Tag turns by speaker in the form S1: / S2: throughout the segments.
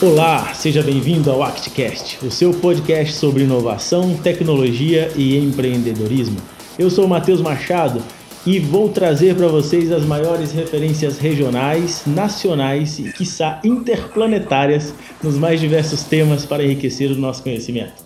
S1: Olá, seja bem-vindo ao ActCast, o seu podcast sobre inovação, tecnologia e empreendedorismo. Eu sou o Matheus Machado e vou trazer para vocês as maiores referências regionais, nacionais e, quiçá, interplanetárias nos mais diversos temas para enriquecer o nosso conhecimento.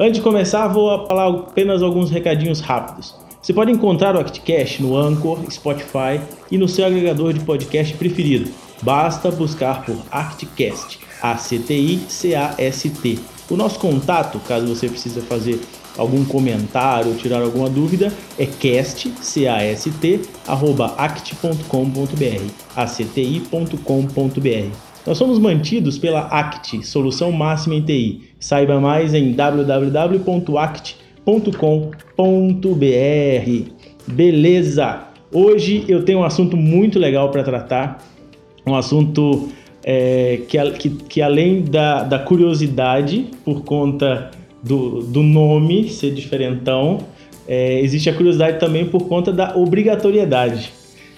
S1: Antes de começar, vou falar apenas alguns recadinhos rápidos. Você pode encontrar o ActCast no Anchor, Spotify e no seu agregador de podcast preferido. Basta buscar por ActCast, A-C-T-I-C-A-S-T. O nosso contato, caso você precise fazer algum comentário ou tirar alguma dúvida, é cast, C-A-S-T, arroba act.com.br, acti.com.br. Nós somos mantidos pela ACT, Solução Máxima em TI. Saiba mais em www.act.com.br. Beleza! Hoje eu tenho um assunto muito legal para tratar, um assunto é, que, que, que, além da, da curiosidade, por conta do, do nome ser diferentão, é, existe a curiosidade também por conta da obrigatoriedade.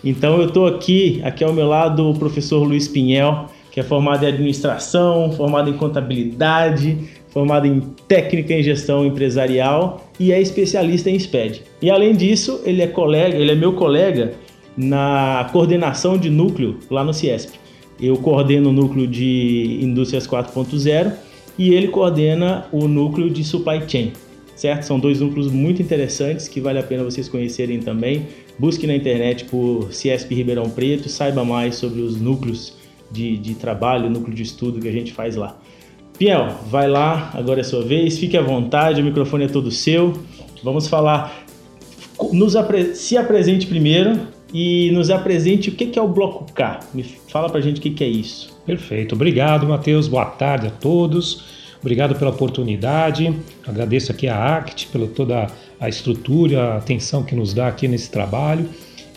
S1: Então eu estou aqui, aqui ao meu lado o professor Luiz Pinhel, que é formado em administração, formado em contabilidade, formado em técnica em gestão empresarial e é especialista em SPED. E além disso, ele é colega, ele é meu colega na coordenação de núcleo lá no Ciesp. Eu coordeno o núcleo de indústrias 4.0 e ele coordena o núcleo de supply chain. Certo? São dois núcleos muito interessantes que vale a pena vocês conhecerem também. Busque na internet por Ciesp Ribeirão Preto, saiba mais sobre os núcleos de, de trabalho, núcleo de estudo que a gente faz lá. Piel, vai lá, agora é sua vez, fique à vontade, o microfone é todo seu. Vamos falar. Apre... Se apresente primeiro e nos apresente o que é o Bloco K. Me fala pra gente o que é isso.
S2: Perfeito, obrigado, Matheus. Boa tarde a todos. Obrigado pela oportunidade. Agradeço aqui a ACT pela toda a estrutura, a atenção que nos dá aqui nesse trabalho.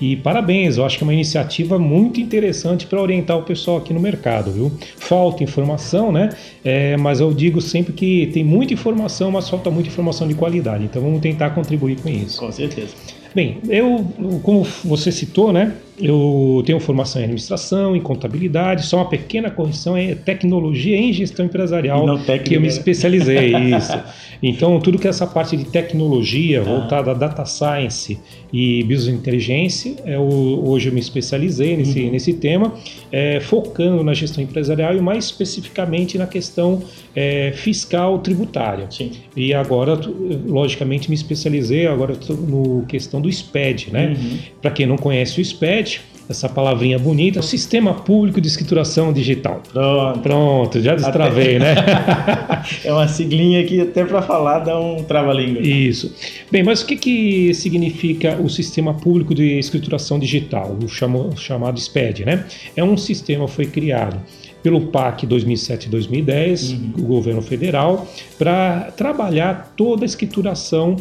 S2: E parabéns, eu acho que é uma iniciativa muito interessante para orientar o pessoal aqui no mercado, viu? Falta informação, né? É, mas eu digo sempre que tem muita informação, mas falta muita informação de qualidade. Então vamos tentar contribuir com isso.
S1: Com certeza.
S2: Bem, eu, como você citou, né? Eu tenho formação em administração, em contabilidade, só uma pequena correção é tecnologia em gestão empresarial que eu me né? especializei isso. Então, tudo que é essa parte de tecnologia voltada a data science e business intelligence, é o, hoje eu me especializei nesse, uhum. nesse tema, é, focando na gestão empresarial e mais especificamente na questão é, fiscal tributária.
S1: Sim.
S2: E agora, logicamente, me especializei agora no questão do SPED, né? Uhum. Para quem não conhece o SPED, essa palavrinha bonita, o Sistema Público de Escrituração Digital.
S1: Pronto,
S2: Pronto já destravei, até... né?
S1: é uma siglinha que até para falar dá um trava-língua.
S2: Isso. Bem, mas o que, que significa o Sistema Público de Escrituração Digital, o chamo, chamado SPED, né? É um sistema que foi criado pelo PAC 2007-2010, uhum. o governo federal, para trabalhar toda a escrituração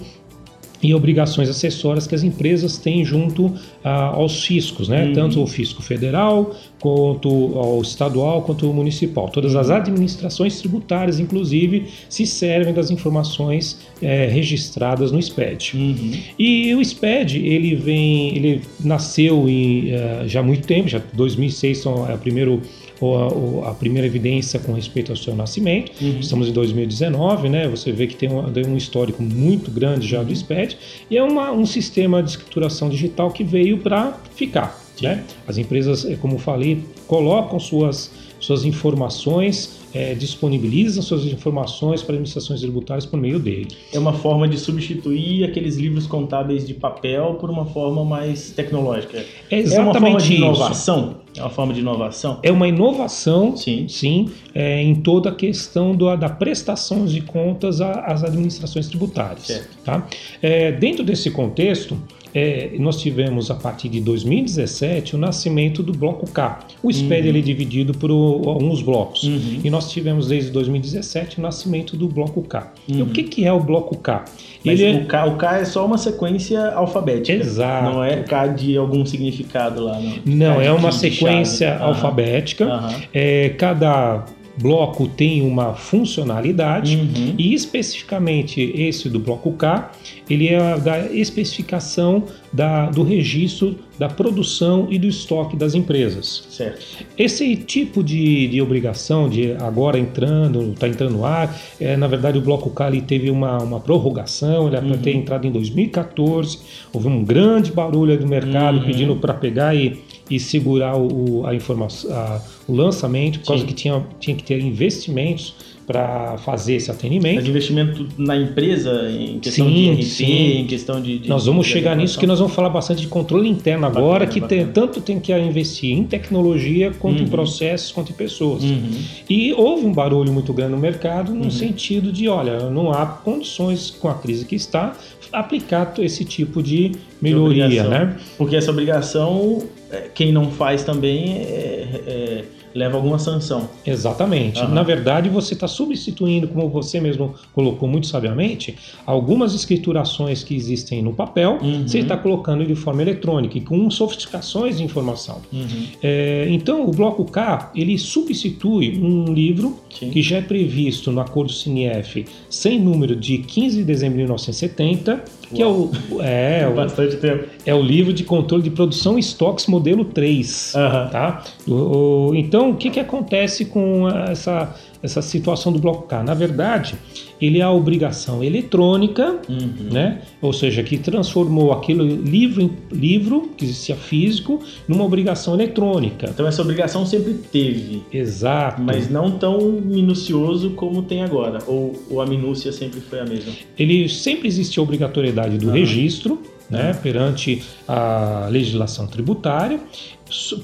S2: e obrigações acessórias que as empresas têm junto ah, aos fiscos, né? Uhum. tanto o fisco federal, quanto ao estadual, quanto ao municipal. Todas as administrações tributárias, inclusive, se servem das informações é, registradas no SPED. Uhum. E o SPED, ele vem, ele nasceu em, uh, já há muito tempo, já 2006 é o primeiro a, a, primeira evidência com respeito ao seu nascimento. Uhum. Estamos em 2019, né? Você vê que tem um, um histórico muito grande já do SPED e é uma, um sistema de escrituração digital que veio para ficar. Né? As empresas, é, como falei, colocam suas, suas informações é, disponibiliza suas informações para administrações tributárias por meio dele.
S1: É uma forma de substituir aqueles livros contábeis de papel por uma forma mais tecnológica.
S2: É exatamente é uma
S1: forma
S2: de
S1: inovação. É uma forma de inovação.
S2: É uma inovação, sim, sim é, em toda a questão do, da prestação de contas às administrações tributárias. Certo. Tá? É, dentro desse contexto, é, nós tivemos a partir de 2017 o nascimento do bloco K. O SPED uhum. ele é dividido por alguns blocos. Uhum. E nós tivemos desde 2017 o nascimento do bloco K. Uhum. E o uhum. que, que é o bloco K?
S1: Mas ele o, K, o K é só uma sequência alfabética.
S2: Exato.
S1: Não é K de algum significado lá, não.
S2: Não, é uma sequência alfabética. É, cada bloco tem uma funcionalidade
S1: Uhum.
S2: e especificamente esse do bloco K, ele é da especificação da, do registro da produção e do estoque das empresas.
S1: Certo.
S2: Esse tipo de, de obrigação, de agora entrando, está entrando no ar, é, na verdade o Bloco K ele teve uma, uma prorrogação, ele era para
S1: Uhum.
S2: ter entrado em 2014, houve um grande barulho do mercado
S1: Uhum.
S2: pedindo para pegar e, e segurar o, a informação, a- o lançamento, por causa
S1: Sim.
S2: que tinha, tinha que ter investimentos para fazer esse atendimento.
S1: Mas investimento na empresa, em questão
S2: Sim,
S1: de RP,
S2: sim.
S1: em questão de. de
S2: Nós vamos
S1: de
S2: chegar nisso que nós vamos falar bastante de controle interno agora,
S1: Bacana,
S2: que tem- tanto tem que investir em tecnologia, quanto em
S1: Uhum.
S2: processos, quanto em pessoas.
S1: Uhum.
S2: E houve um barulho muito grande no mercado no
S1: Uhum.
S2: sentido de, olha, não há condições com a crise que está aplicar esse tipo de melhoria, né?
S1: Porque essa obrigação, é, quem não faz também é- é- leva alguma sanção.
S2: Exatamente.
S1: Aham.
S2: Na verdade, você está substituindo, como você mesmo colocou muito sabiamente, algumas escriturações que existem no papel,
S1: Uhum.
S2: você está colocando de forma eletrônica e com sofisticações de informação.
S1: Uhum.
S2: É, então, o bloco K ele substitui um livro
S1: Sim.
S2: que já é previsto no Acordo CNF sem número de 15 de dezembro de 1970, que é o, é, o-
S1: Bastante tempo.
S2: é o livro de controle de produção e estoques modelo 3.
S1: Aham.
S2: Tá? O- o- então, o que, que acontece com essa, essa situação do bloco K? Na verdade, ele é a obrigação eletrônica,
S1: Uhum.
S2: né? ou seja, que transformou aquele livro, em- livro que existia físico numa obrigação eletrônica.
S1: Então essa obrigação sempre teve,
S2: Exato.
S1: mas não tão minucioso como tem agora. Ou, ou a minúcia sempre foi a mesma.
S2: Ele sempre existe a obrigatoriedade do
S1: Aham.
S2: registro, né, perante a legislação tributária.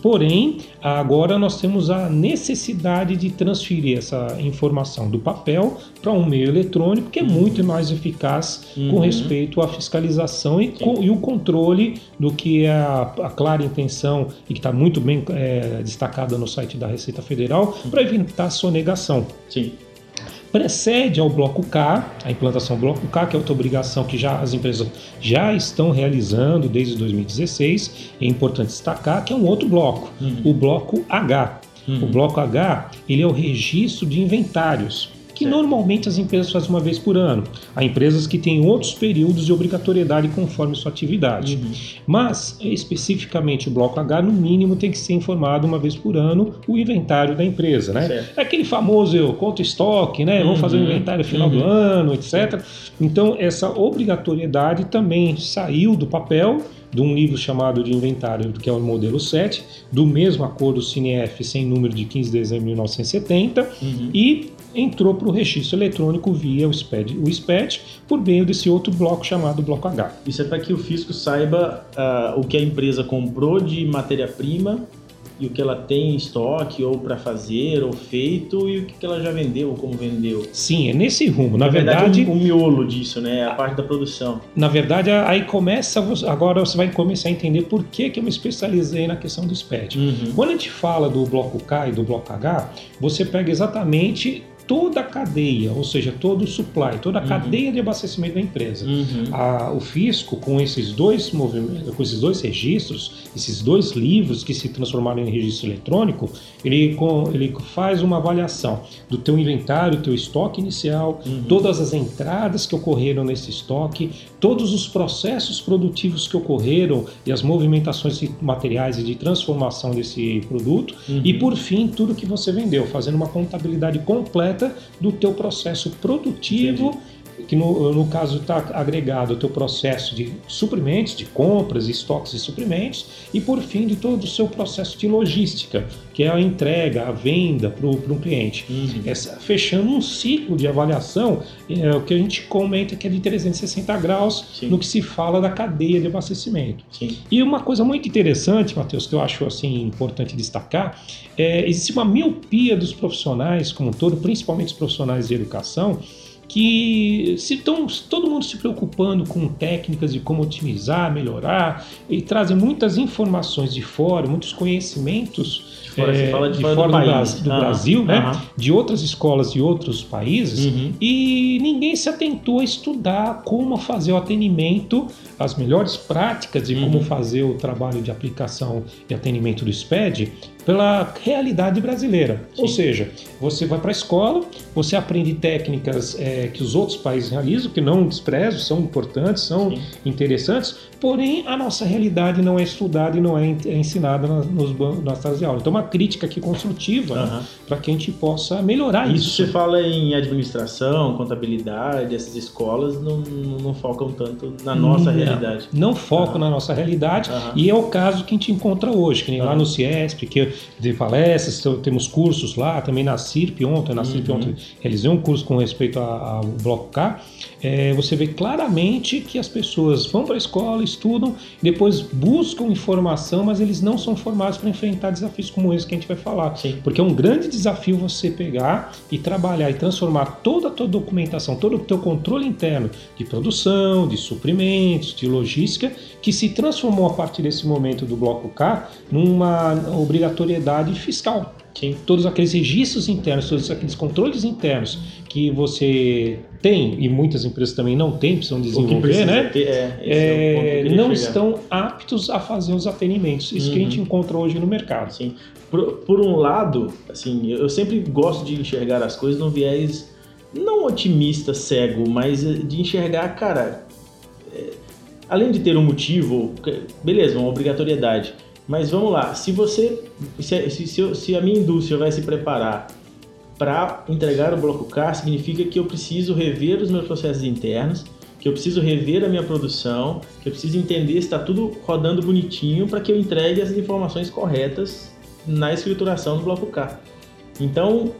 S2: Porém, agora nós temos a necessidade de transferir essa informação do papel para um meio eletrônico que é muito mais eficaz com
S1: Uhum.
S2: respeito à fiscalização e, co- e o controle do que é a, a clara intenção e que está muito bem é, destacada no site da Receita Federal para evitar sonegação
S1: Sim.
S2: Precede ao bloco K, a implantação do bloco K, que é outra obrigação que já as empresas já estão realizando desde 2016. É importante destacar que é um outro bloco,
S1: Uhum.
S2: o bloco H.
S1: Uhum.
S2: O bloco H ele é o registro de inventários. Que normalmente as empresas fazem uma vez por ano. Há empresas que têm outros períodos de obrigatoriedade conforme sua atividade.
S1: Uhum.
S2: Mas, especificamente, o bloco H, no mínimo, tem que ser informado uma vez por ano o inventário da empresa, né?
S1: Certo.
S2: É aquele famoso eu conto estoque, né? Vamos fazer o
S1: Uhum,
S2: inventário no final do
S1: uhum.
S2: ano, etc. Então, essa obrigatoriedade também saiu do papel de um livro chamado de inventário, que é o modelo 7, do mesmo acordo CINEF sem número de 15 de dezembro de 1970,
S1: Uhum.
S2: e entrou para o registro eletrônico via o SPED, o SPED, por meio desse outro bloco chamado bloco H.
S1: Isso é para que o fisco saiba ah, o que a empresa comprou de matéria-prima e o que ela tem em estoque ou para fazer ou feito e o que ela já vendeu ou como vendeu.
S2: Sim, é nesse rumo. Na,
S1: Na
S2: verdade,
S1: o, o miolo disso, né? A parte da produção.
S2: Na verdade, aí começa, agora você vai começar a entender por que, que eu me especializei na questão do SPED.
S1: Uhum.
S2: Quando a gente fala do bloco K e do bloco H, você pega exatamente toda a cadeia, ou seja, todo o supply, toda a
S1: Uhum.
S2: cadeia de abastecimento da empresa.
S1: Uhum.
S2: A- o fisco, com esses dois movimentos, com esses dois registros, esses dois livros que se transformaram em registro eletrônico, ele, com- ele faz uma avaliação do teu inventário, teu estoque inicial,
S1: Uhum.
S2: todas as entradas que ocorreram nesse estoque, todos os processos produtivos que ocorreram e as movimentações de materiais e de transformação desse produto,
S1: Uhum.
S2: e por fim tudo que você vendeu, fazendo uma contabilidade completa do teu processo produtivo, que no, no caso está agregado o teu processo de suprimentos, de compras, estoques e suprimentos, e por fim de todo o seu processo de logística, que é a entrega, a venda para um cliente.
S1: Uhum.
S2: Essa- fechando um ciclo de avaliação, é, o que a gente comenta que é de 360 graus
S1: Sim.
S2: no que se fala da cadeia de abastecimento.
S1: Sim.
S2: E uma coisa muito interessante, Matheus, que eu acho assim importante destacar, é, existe uma miopia dos profissionais como um todo, principalmente os profissionais de educação, que se tão, todo mundo se preocupando com técnicas de como otimizar, melhorar, e trazem muitas informações de fora, muitos conhecimentos
S1: De fora,
S2: é,
S1: fala de
S2: de
S1: fora do
S2: fora do,
S1: país.
S2: Bras- do
S1: Aham,
S2: Brasil, né?
S1: aham.
S2: de outras escolas de outros países,
S1: Uhum.
S2: e ninguém se atentou a estudar como fazer o atendimento, as melhores práticas de como
S1: Uhum.
S2: fazer o trabalho de aplicação e atendimento do SPED pela realidade brasileira. Sim. Ou seja, você vai para a escola, você aprende técnicas é, que os outros países realizam, que não desprezo, são importantes, são Sim. interessantes, porém a nossa realidade não é estudada e não é, é ensinada nas, nos, nas salas de aula. Então, uma crítica aqui construtiva uhum. né, para que a gente possa melhorar isso.
S1: Isso você fala em administração, contabilidade, essas escolas não, não focam tanto na nossa não, realidade.
S2: Não focam uhum. na nossa realidade uhum. e é o caso que a gente encontra hoje, que nem lá no CIESP, que de palestras, então, temos cursos lá, também na CIRP ontem, na CIRP uhum. ontem realizei um curso com respeito ao Bloco K, é, você vê claramente que as pessoas vão para a escola, estudam, depois buscam informação, mas eles não são formados para enfrentar desafios como esse que a gente vai falar. Sim. Porque é um grande desafio você pegar e trabalhar e transformar toda a tua documentação, todo o teu controle interno de produção, de suprimentos, de logística, que se transformou a partir desse momento do Bloco K numa obrigatoriedade fiscal. Sim. Todos aqueles registros internos, todos aqueles controles internos que você tem, e muitas empresas também não têm, precisam desenvolver, né? Ter, é, é, é não estão aptos a fazer os atendimentos. Isso uhum. que a gente uhum. encontra hoje no mercado.
S1: Sim. Por, por um lado, assim, eu sempre gosto de enxergar as coisas num viés não otimista, cego, mas de enxergar, cara, é, além de ter um motivo, beleza, uma obrigatoriedade, mas vamos lá, se você, se, se, se a minha indústria vai se preparar para entregar o bloco K, significa que eu preciso rever os meus processos internos, que eu preciso rever a minha produção, que eu preciso entender se está tudo rodando bonitinho para que eu entregue as informações corretas na escrituração do bloco K. Então,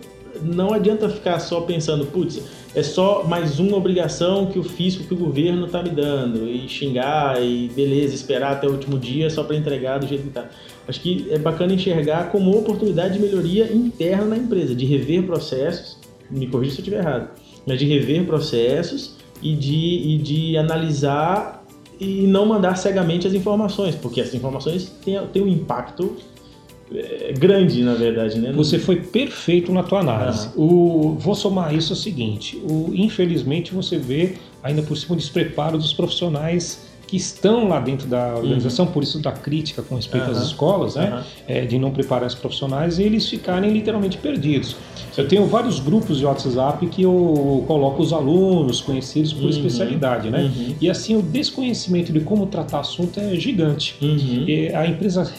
S1: não adianta ficar só pensando, putz, é só mais uma obrigação que o fisco, que o governo está me dando, e xingar, e beleza, esperar até o último dia só para entregar do jeito que está. Acho que é bacana enxergar como oportunidade de melhoria interna na empresa, de rever processos, me corrija se eu estiver errado, mas de rever processos e de, e de analisar e não mandar cegamente as informações, porque essas informações têm, têm um impacto grande, na verdade, né?
S2: Você foi perfeito na tua análise. O, vou somar isso o seguinte: o, infelizmente você vê ainda por cima o despreparo dos profissionais que estão lá dentro da organização, uhum. por isso da crítica com respeito uhum. às escolas, né, uhum. é, de não preparar os profissionais e eles ficarem literalmente perdidos. Eu tenho vários grupos de WhatsApp que eu coloco os alunos conhecidos por uhum. especialidade, né? Uhum. E assim o desconhecimento de como tratar assunto é gigante. Uhum. a empresa,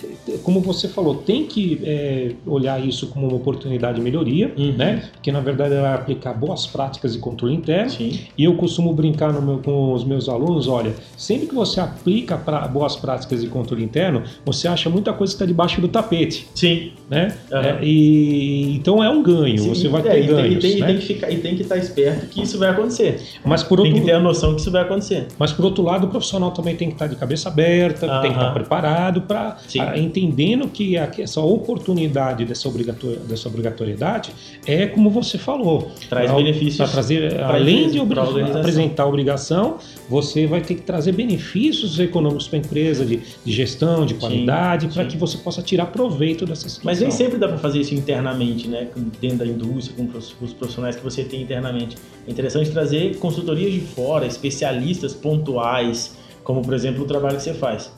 S2: como você falou, tem que é, olhar isso como uma oportunidade de melhoria, né? Porque na verdade ela vai aplicar boas práticas de controle interno. Sim. E eu costumo brincar meu, com os meus alunos, olha, sempre que você aplica pra, boas práticas de controle interno, você acha muita coisa que está debaixo do tapete.
S1: Sim.
S2: Né? É, e então é um ganho. Sim, você vai ter é, ganhos.
S1: E tem,
S2: né?
S1: e tem, que ficar, e tem que estar esperto que isso vai acontecer. Mas por outro, tem que ter a noção que isso vai acontecer.
S2: Mas por outro lado, o profissional também tem que estar de cabeça aberta, tem que estar preparado para entendendo que essa oportunidade dessa, obrigator, dessa obrigatoriedade é como você falou.
S1: Traz pra, benefícios.
S2: Para trazer, além de apresentar a obrigação, você vai ter que trazer benefícios econômicos para a empresa, de, de, gestão, de qualidade, para que você possa tirar proveito dessa situação.
S1: Mas nem sempre dá para fazer isso internamente, né? Dentro da indústria, com os profissionais que você tem internamente. É interessante trazer consultorias de fora, especialistas pontuais, como por exemplo o trabalho que você faz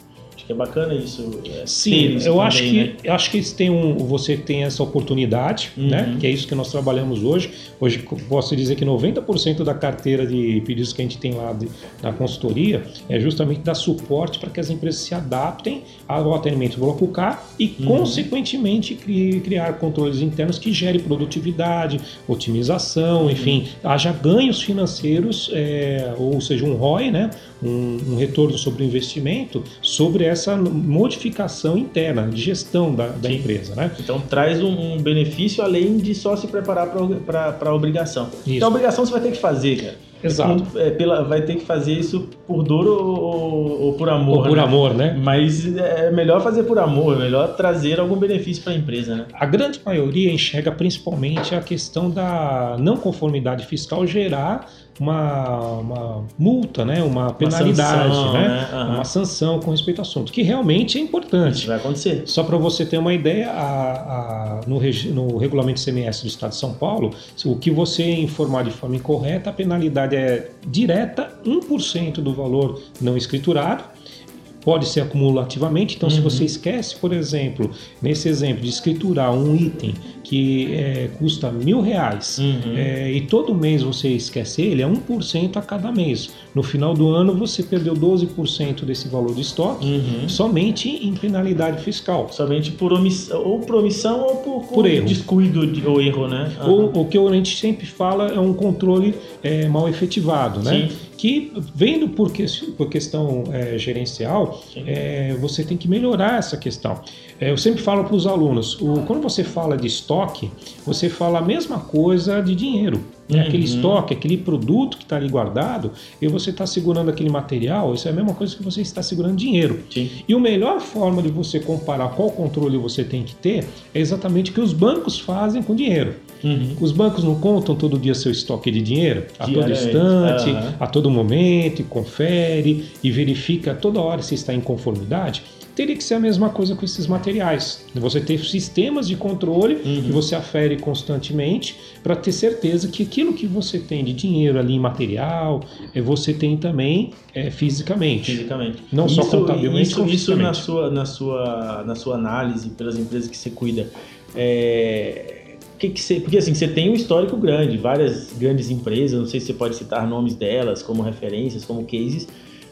S1: que é bacana isso.
S2: É, Sim, eu também, acho que né? eu acho que tem um, você tem essa oportunidade, uhum. né? Que é isso que nós trabalhamos hoje. Hoje posso dizer que 90% da carteira de pedidos que a gente tem lá de, na consultoria é justamente dar suporte para que as empresas se adaptem ao atendimento bloco K e, uhum. consequentemente, criar controles internos que gerem produtividade, otimização, uhum. enfim, haja ganhos financeiros, é, ou seja, um ROI, né? Um, um retorno sobre o investimento sobre essa essa modificação interna de gestão da, da empresa. Né?
S1: Então traz um, um, benefício além de só se preparar para a obrigação. Isso. Então a obrigação você vai ter que fazer, cara.
S2: Exato.
S1: É, pela, vai ter que fazer isso por dor ou, ou, ou por amor.
S2: Ou por
S1: né?
S2: amor, né?
S1: Mas é melhor fazer por amor, é melhor trazer algum benefício para a empresa, né?
S2: A grande maioria enxerga principalmente a questão da não conformidade fiscal gerar uma, uma multa, né? uma penalidade, uma sanção, né? né? Uhum. uma sanção com respeito ao assunto, que realmente é importante.
S1: Isso vai acontecer.
S2: Só para você ter uma ideia, a, a, no, no regulamento CMS do Estado de São Paulo, o que você informar de forma incorreta, a penalidade é direta 1% do valor não escriturado pode ser acumulativamente. Então,
S1: Uhum.
S2: se você esquece, por exemplo, nesse exemplo de escriturar um item que é, custa mil reais
S1: Uhum.
S2: é, e todo mês você esquece ele, é 1% a cada mês. No final do ano, você perdeu 12% desse valor de estoque
S1: Uhum.
S2: somente em penalidade fiscal.
S1: Somente por omissão, ou por omissão ou por,
S2: Por erro.
S1: descuido de- ou erro, né? Aham.
S2: O, o que a gente sempre fala é um controle é, mal efetivado, né?
S1: Sim.
S2: Que vendo por, que, por questão é, gerencial, é, você tem que melhorar essa questão. É, eu sempre falo para os alunos, o- quando você fala de estoque, você fala a mesma coisa de dinheiro. né?
S1: Uhum.
S2: Aquele estoque, aquele produto que está ali guardado, e você está segurando aquele material, isso é a mesma coisa que você está segurando dinheiro.
S1: Sim.
S2: E a melhor forma de você comparar qual controle você tem que ter é exatamente o que os bancos fazem com dinheiro.
S1: Uhum.
S2: Os bancos não contam todo dia seu estoque de dinheiro? A todo instante,
S1: Aham.
S2: a todo momento, e confere e verifica toda hora se está em conformidade? Teria que ser a mesma coisa com esses materiais. Você ter sistemas de controle
S1: Uhum.
S2: que você afere constantemente para ter certeza que aquilo que você tem de dinheiro ali em material, eh, você tem também eh, fisicamente.
S1: Fisicamente.
S2: Não só contabilmente,
S1: Isso, isso na, sua, na, sua, na sua análise pelas empresas que você cuida. É... Que que você, porque assim, você tem um histórico grande, várias grandes empresas, não sei se você pode citar nomes delas como referências, como cases,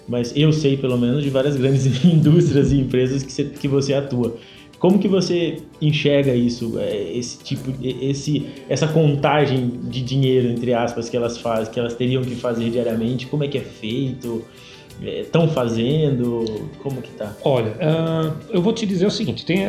S1: mas eu sei pelo menos de várias grandes indústrias e empresas que você, que você atua. Como que você enxerga isso, é, esse tipo, esse, essa contagem de dinheiro entre aspas que elas fazem, que elas teriam que fazer diariamente? Como é que é feito? Estão fazendo? Como que tá?
S2: Olha, ah, eu vou te dizer o seguinte: tem,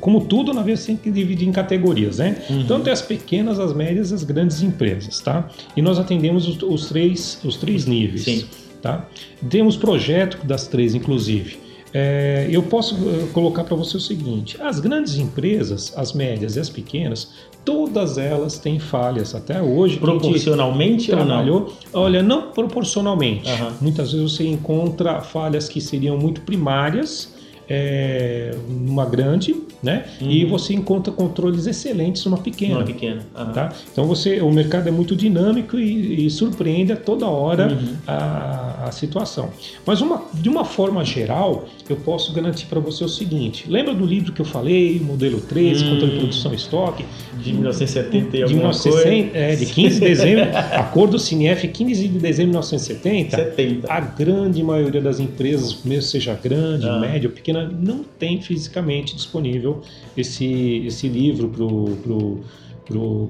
S2: como tudo, na vez tem que dividir em categorias, né?
S1: Uhum.
S2: Então tem as pequenas, as médias as grandes empresas, tá? E nós atendemos os, os três, os três níveis,
S1: Sim.
S2: Tá? Temos projeto das três, inclusive. É, eu posso eh, colocar para você o seguinte: as grandes empresas, as médias e as pequenas, todas elas têm falhas até hoje.
S1: Proporcionalmente ou não?
S2: trabalhou. Olha, não proporcionalmente.
S1: Aham.
S2: Muitas vezes você encontra falhas que seriam muito primárias é, numa grande, né?
S1: Uhum.
S2: E você encontra controles excelentes numa pequena.
S1: Uma pequena. Aham.
S2: Tá? Então você, o mercado é muito dinâmico e, e surpreende a toda hora
S1: Uhum.
S2: a, a situação. Mas uma, de uma forma geral, eu posso garantir para você o seguinte: lembra do livro que eu falei, modelo 13,
S1: Hum.
S2: controle de produção e estoque?
S1: De 1970 e
S2: de,
S1: alguma
S2: 1960,
S1: coisa.
S2: é, de 15 de dezembro, acordo CINEF 15 de dezembro de 1970.
S1: 70.
S2: A grande maioria das empresas, mesmo seja grande,
S1: Ah.
S2: média ou pequena, não tem fisicamente disponível esse, esse livro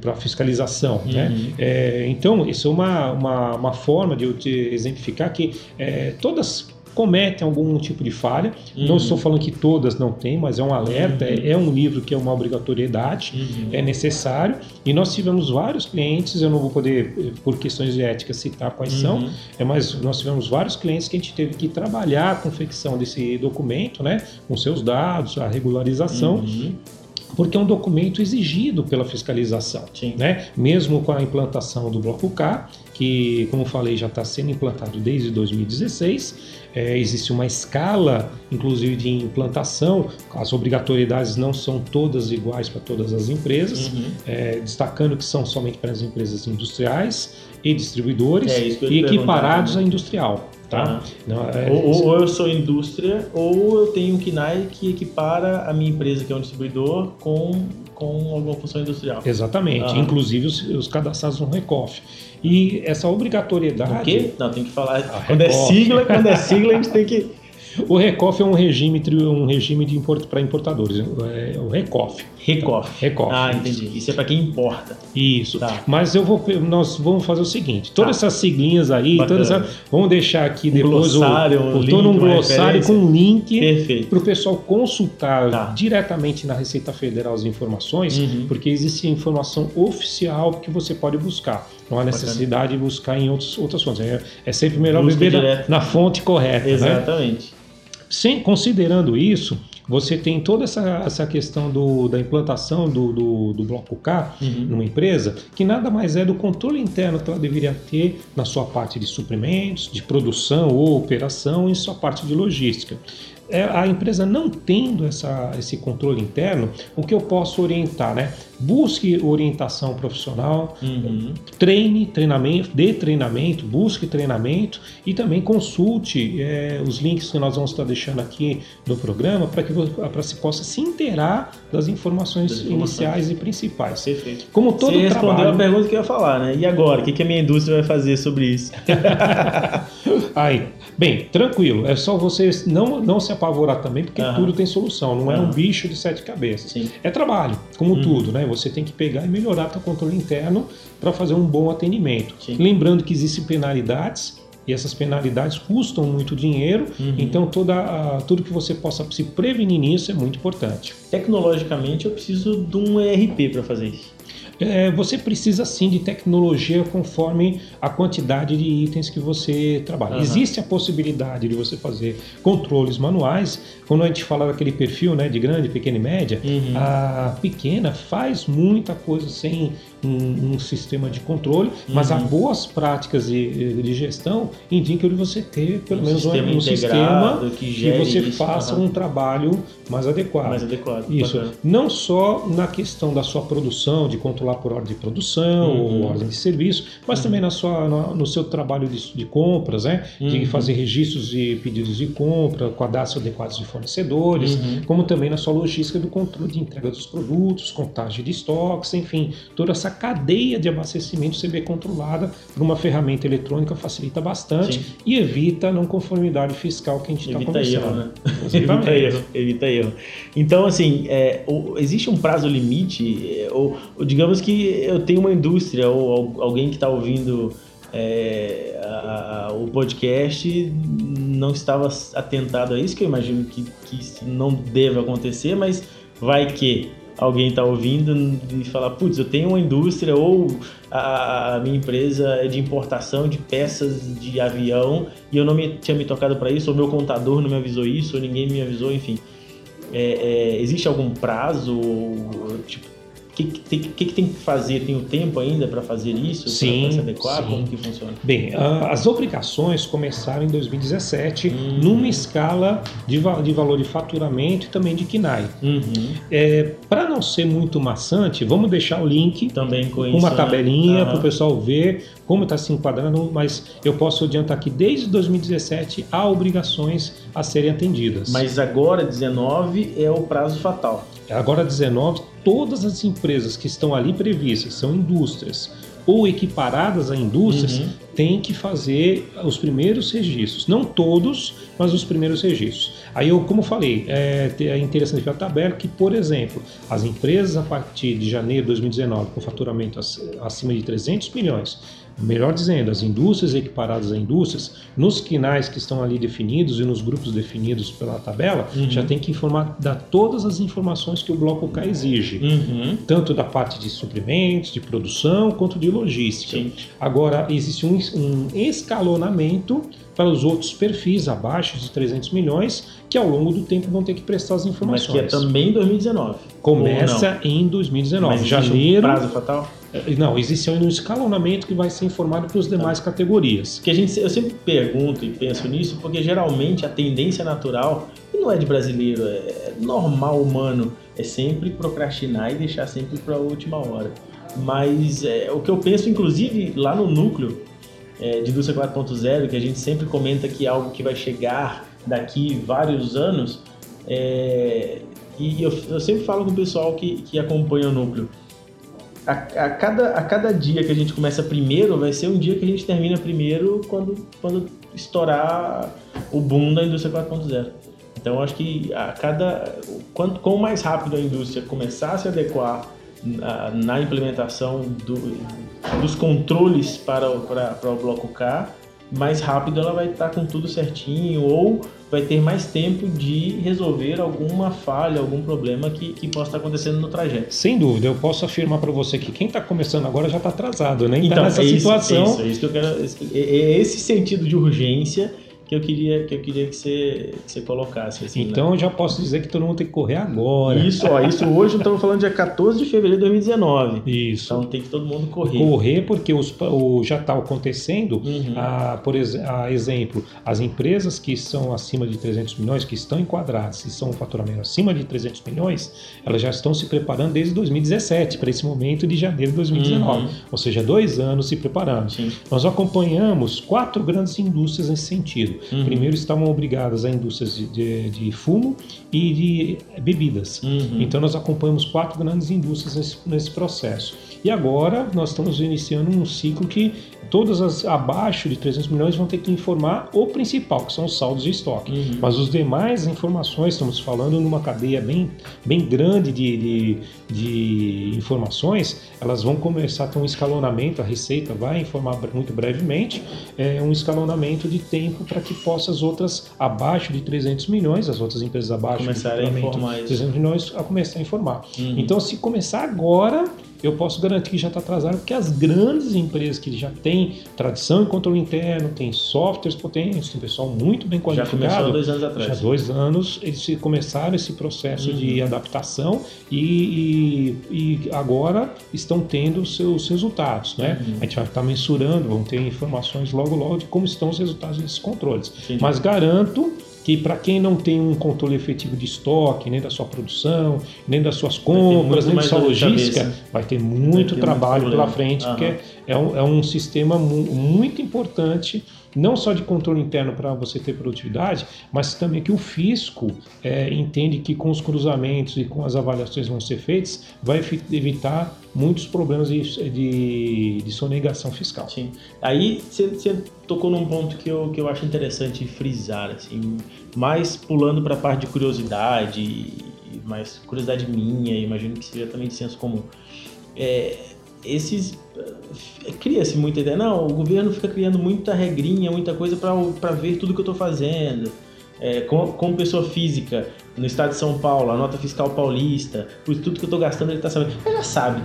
S2: para fiscalização. Né?
S1: Uhum.
S2: É, então, isso é uma, uma, uma forma de eu te exemplificar que é, todas cometem algum tipo de falha.
S1: Uhum.
S2: Não estou falando que todas não têm, mas é um alerta,
S1: Uhum.
S2: é, é um livro que é uma obrigatoriedade
S1: Uhum.
S2: é necessário e nós tivemos vários clientes, eu não vou poder, eh, por questões de ética, citar quais são,
S1: Uhum.
S2: é, mas nós tivemos vários clientes que a gente teve que trabalhar a confecção desse documento, né, com seus dados, a regularização,
S1: Uhum.
S2: porque é um documento exigido pela fiscalização.
S1: Sim.
S2: Né? Mesmo com a implantação do Bloco K, que, como falei, já está sendo implantado desde 2016, é, existe uma escala, inclusive, de implantação, as obrigatoriedades não são todas iguais para todas as empresas,
S1: Uhum.
S2: é, destacando que são somente para as empresas industriais e distribuidores
S1: É,
S2: e equiparados à industrial. Tá?
S1: Aham.
S2: Não, é-
S1: Ou, ou- ou eu sou indústria, ou eu tenho um KINAI que equipara a minha empresa, que é um distribuidor, com, com alguma função industrial.
S2: Exatamente,
S1: Aham.
S2: inclusive os, os cadastrados no RECOF. E essa obrigatoriedade.
S1: O quê? Não, tem que falar.
S2: Ah,
S1: quando é sigla, quando é sigla, a gente tem que.
S2: O RECOF é um regime, um regime de import, para importadores. É o RECOF.
S1: Recof.
S2: Recof.
S1: Ah, entendi. Isso é para quem importa.
S2: Isso.
S1: Tá.
S2: Mas eu vou, nós vamos fazer o seguinte: todas
S1: Tá.
S2: essas siglinhas aí,
S1: Bacana.
S2: todas essas, vamos deixar aqui
S1: Um
S2: depois
S1: glossário,
S2: o,
S1: um
S2: o
S1: link,
S2: todo um glossário com um link para o pessoal consultar
S1: Tá.
S2: diretamente na Receita Federal as informações,
S1: Uhum.
S2: porque existe informação oficial que você pode buscar. Não há necessidade de buscar em outros, outras fontes. É, é sempre melhor
S1: Busca
S2: beber na, na fonte correta. Né? Sem, considerando isso, você tem toda essa, essa questão do, da implantação do, do, do bloco K
S1: Uhum.
S2: numa empresa, que nada mais é do controle interno que ela deveria ter na sua parte de suprimentos, de produção ou operação e sua parte de logística. É, a empresa não tendo essa, esse controle interno, o que eu posso orientar, né? Busque orientação profissional,
S1: Uhum.
S2: treine, treinamento, dê treinamento, busque treinamento e também consulte eh, os links que nós vamos estar deixando aqui no programa para que para se possa se inteirar das informações,
S1: Das informações.
S2: iniciais e principais.
S1: Perfeito.
S2: Como todo
S1: Você respondeu
S2: trabalho,
S1: a pergunta que eu ia falar, né? E agora? O que, que a minha indústria vai fazer sobre isso?
S2: Aí, bem, tranquilo. É só você não, não se apavorar também, porque
S1: Aham.
S2: tudo tem solução. Não é um bicho de sete cabeças.
S1: Sim.
S2: É trabalho, como
S1: Uhum.
S2: tudo, né? Você tem que pegar e melhorar seu controle interno para fazer um bom atendimento.
S1: Sim.
S2: Lembrando que existem penalidades e essas penalidades custam muito dinheiro.
S1: Uhum.
S2: Então, toda tudo que você possa se prevenir nisso é muito importante.
S1: Tecnologicamente, eu preciso de um ERP para fazer isso.
S2: É, você precisa sim de tecnologia conforme a quantidade de itens que você trabalha.
S1: Aham.
S2: Existe a possibilidade de você fazer controles manuais. Quando a gente fala daquele perfil né, de grande, pequena e média,
S1: Uhum.
S2: a pequena faz muita coisa sem um, um sistema de controle, mas
S1: Uhum.
S2: há boas práticas de, de gestão indicam de você ter pelo
S1: Um
S2: menos um,
S1: sistema
S2: um sistema
S1: que
S2: que você
S1: isso,
S2: faça
S1: aham.
S2: um trabalho mais adequado.
S1: Mais adequado.
S2: Isso,
S1: Bacana.
S2: não só na questão da sua produção, de controlar por ordem de produção
S1: Uhum.
S2: ou ordem de serviço, mas também na sua, na- no seu trabalho de, de compras, né? de
S1: Uhum.
S2: fazer registros de pedidos de compra, cadastro adequados de fornecedores,
S1: Uhum.
S2: como também na sua logística do controle de entrega dos produtos, contagem de estoques, enfim, toda essa cadeia de abastecimento ser bem controlada por uma ferramenta eletrônica facilita bastante
S1: Sim.
S2: e evita a não conformidade fiscal que a gente está
S1: Evita
S2: conversando.
S1: erro, né? Evita erro, evita erro. Então, assim, é, o- existe um prazo limite, é, ou, ou digamos que eu tenho uma indústria ou al- alguém que está ouvindo é, a- a- o podcast não estava atentado a isso, que eu imagino que, que isso não deve acontecer, mas vai que alguém está ouvindo e fala, putz, eu tenho uma indústria ou a, a minha empresa é de importação de peças de avião e eu não me, tinha me tocado para isso, ou meu contador não me avisou isso, ou ninguém me avisou, enfim. É, é, existe algum prazo? ou, Tipo, o que, que, tem- que, que tem que fazer? Tem o tempo ainda para fazer isso?
S2: Sim,
S1: pra se adequar?
S2: sim.
S1: Como que funciona?
S2: Bem, a- as obrigações começaram em 2017
S1: Hum.
S2: numa escala de, de valor de faturamento e também de KINAI.
S1: Uhum.
S2: É, Para não ser muito maçante, vamos deixar o link
S1: Também com
S2: uma
S1: né?
S2: tabelinha para o pessoal ver como está se enquadrando, mas eu posso adiantar que desde 2017 há obrigações a serem atendidas.
S1: Mas agora, 19, é o prazo fatal.
S2: Agora 19, todas as empresas que estão ali previstas, são indústrias ou equiparadas a indústrias,
S1: Uhum.
S2: têm que fazer os primeiros registros. Não todos, mas os primeiros registros. Aí eu, como falei, é, é interessante ver a tabela que, por exemplo, as empresas a partir de janeiro de 2019 com faturamento ac- acima de 300 milhões, melhor dizendo, as indústrias equiparadas a indústrias, nos quinais que estão ali definidos e nos grupos definidos pela tabela,
S1: Uhum.
S2: já tem que informar, dar todas as informações que o bloco K exige
S1: Uhum.
S2: tanto da parte de suprimentos, de produção, quanto de logística.
S1: Sim.
S2: Agora, existe um, um escalonamento para os outros perfis abaixo de 300 milhões, que ao longo do tempo vão ter que prestar as
S1: Mas
S2: informações.
S1: que é também em 2019.
S2: Começa em 2019,
S1: Mas
S2: janeiro.
S1: Um prazo fatal?
S2: Eh, Não, existe ainda um escalonamento que vai ser informado para as demais categorias.
S1: Porque a gente, eu sempre pergunto e penso nisso, porque geralmente a tendência natural, e não é de brasileiro, é normal humano, é sempre procrastinar e deixar sempre para a última hora. Mas é, o que eu penso, inclusive, lá no núcleo é, de indústria 4.0, que a gente sempre comenta que é algo que vai chegar daqui vários anos, é, e eu, eu sempre falo com o pessoal que, que acompanha o núcleo. A, a cada, a cada dia que a gente começa primeiro, vai ser um dia que a gente termina primeiro quando, quando estourar o boom da indústria 4.0. Então, acho que a cada quanto quanto mais rápido a indústria começar a se adequar na, na implementação do, dos controles para para, para o bloco K, mais rápido ela vai estar com tudo certinho ou vai ter mais tempo de resolver alguma falha, algum problema que, que possa estar acontecendo no trajeto.
S2: Sem dúvida, eu posso afirmar para você que quem está começando agora já está atrasado, né? Está
S1: Então,
S2: nessa
S1: é isso,
S2: situação.
S1: é isso, é isso que eu quero. É, é esse sentido de urgência que eu queria que, eu queria que, você, que você colocasse. Assim,
S2: então
S1: né?
S2: eu já posso dizer que todo mundo tem que correr agora.
S1: Isso, ó, isso hoje estamos falando dia 14 de fevereiro de 2019.
S2: Isso.
S1: Então tem que todo mundo correr.
S2: Correr porque os, o, já está acontecendo,
S1: Uhum.
S2: a, por ex, a exemplo, as empresas que são acima de 300 milhões, que estão enquadradas e são um faturamento acima de 300 milhões, elas já estão se preparando desde 2017 para esse momento de janeiro de 2019.
S1: Uhum.
S2: Ou seja, dois anos se preparando.
S1: Sim.
S2: Nós acompanhamos quatro grandes indústrias nesse sentido.
S1: Uhum.
S2: Primeiro estavam obrigadas a indústrias de, de, de fumo e de bebidas.
S1: Uhum.
S2: Então nós acompanhamos quatro grandes indústrias nesse, nesse processo. E agora nós estamos iniciando um ciclo que todas as abaixo de 300 milhões vão ter que informar o principal, que são os saldos de estoque.
S1: Uhum.
S2: Mas os demais informações, estamos falando numa cadeia bem, bem grande de, de, de informações, elas vão começar a ter um escalonamento, a Receita vai informar muito brevemente, é, um escalonamento de tempo para que possa as outras abaixo de 300 milhões, as outras empresas abaixo
S1: Começarem
S2: de
S1: informar isso.
S2: 300 milhões, a começar a informar.
S1: Uhum.
S2: Então, se começar agora, eu posso garantir que já está atrasado, porque as grandes empresas que já têm tradição em controle interno, têm softwares potentes, tem pessoal muito bem
S1: já começou há
S2: qualificado.
S1: dois anos
S2: Já
S1: atrás.
S2: há dois anos eles começaram esse processo
S1: Uhum.
S2: de adaptação e, e- e agora estão tendo os seus resultados. Né?
S1: Uhum.
S2: A gente vai estar mensurando, vão ter informações logo logo de como estão os resultados desses controles. Mas garanto que para quem não tem um controle efetivo de estoque, nem da sua produção, nem das suas compras, nem da sua logística,
S1: cabeça.
S2: vai ter
S1: Vai
S2: muito
S1: ter
S2: trabalho
S1: muito
S2: pela frente,
S1: Aham.
S2: porque é um, é um sistema mu- muito importante, não só de controle interno para você ter produtividade, mas também que o fisco é, entende que com os cruzamentos e com as avaliações que vão ser feitas, vai evi- evitar muitos problemas de, de, de sonegação fiscal.
S1: Sim. Aí você- você tocou num ponto que eu, que eu acho interessante frisar, assim, mais pulando para a parte de curiosidade, mais curiosidade minha, imagino que seja também de senso comum. É, esses eh, cria-se muita ideia, não, o governo fica criando muita regrinha, muita coisa para ver tudo que eu estou fazendo. É, como pessoa física, no estado de São Paulo, a nota fiscal paulista, por tudo que eu estou gastando, ele está sabendo. Ele já sabe,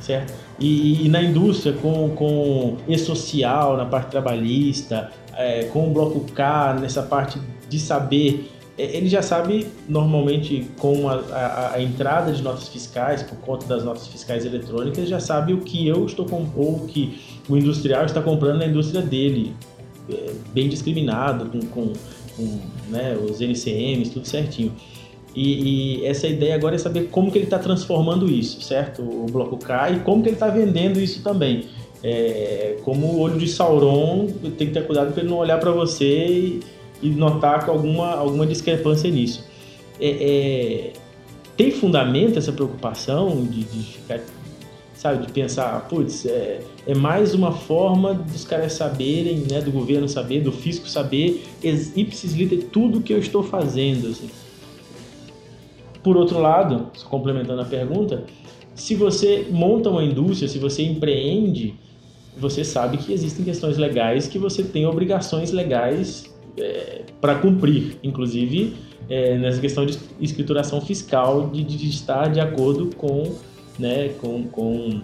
S1: certo? E, e na indústria, com, com e-social, na parte trabalhista, é, com o bloco K, nessa parte de saber, é, ele já sabe normalmente com a, a- a entrada de notas fiscais, por conta das notas fiscais eletrônicas, já sabe o que eu estou ou o que o industrial está comprando na indústria dele, é, bem discriminado, com, com, com, né, os NCMs, tudo certinho. E, e essa ideia agora é saber como que ele está transformando isso, certo? O bloco K e como que ele está vendendo isso também. É, como o olho de Sauron, tem que ter cuidado para ele não olhar para você e, e notar com alguma, alguma discrepância nisso. É, é, tem fundamento essa preocupação de, de ficar, sabe, de pensar, putz, é, é mais uma forma dos caras saberem, né, do governo saber, do fisco saber, ipsis liter, tudo que eu estou fazendo, assim. Por outro lado, complementando a pergunta, se você monta uma indústria, se você empreende, você sabe que existem questões legais que você tem obrigações legais para cumprir, inclusive é, nessa questão de escrituração fiscal, de, de estar de acordo com, né, com, com,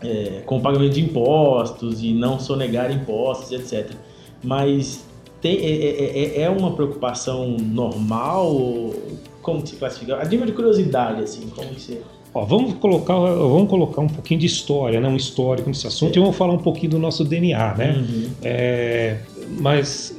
S1: é, com o pagamento de impostos e não sonegar impostos, etc. Mas tem, é, é, é uma preocupação normal? Como que se classifica? A nível de curiosidade, assim, como que você...
S2: Ó, vamos colocar, vamos colocar um pouquinho de história, né? um histórico nesse assunto, e vamos falar um pouquinho do nosso DNA, né?
S1: Uhum.
S2: É, mas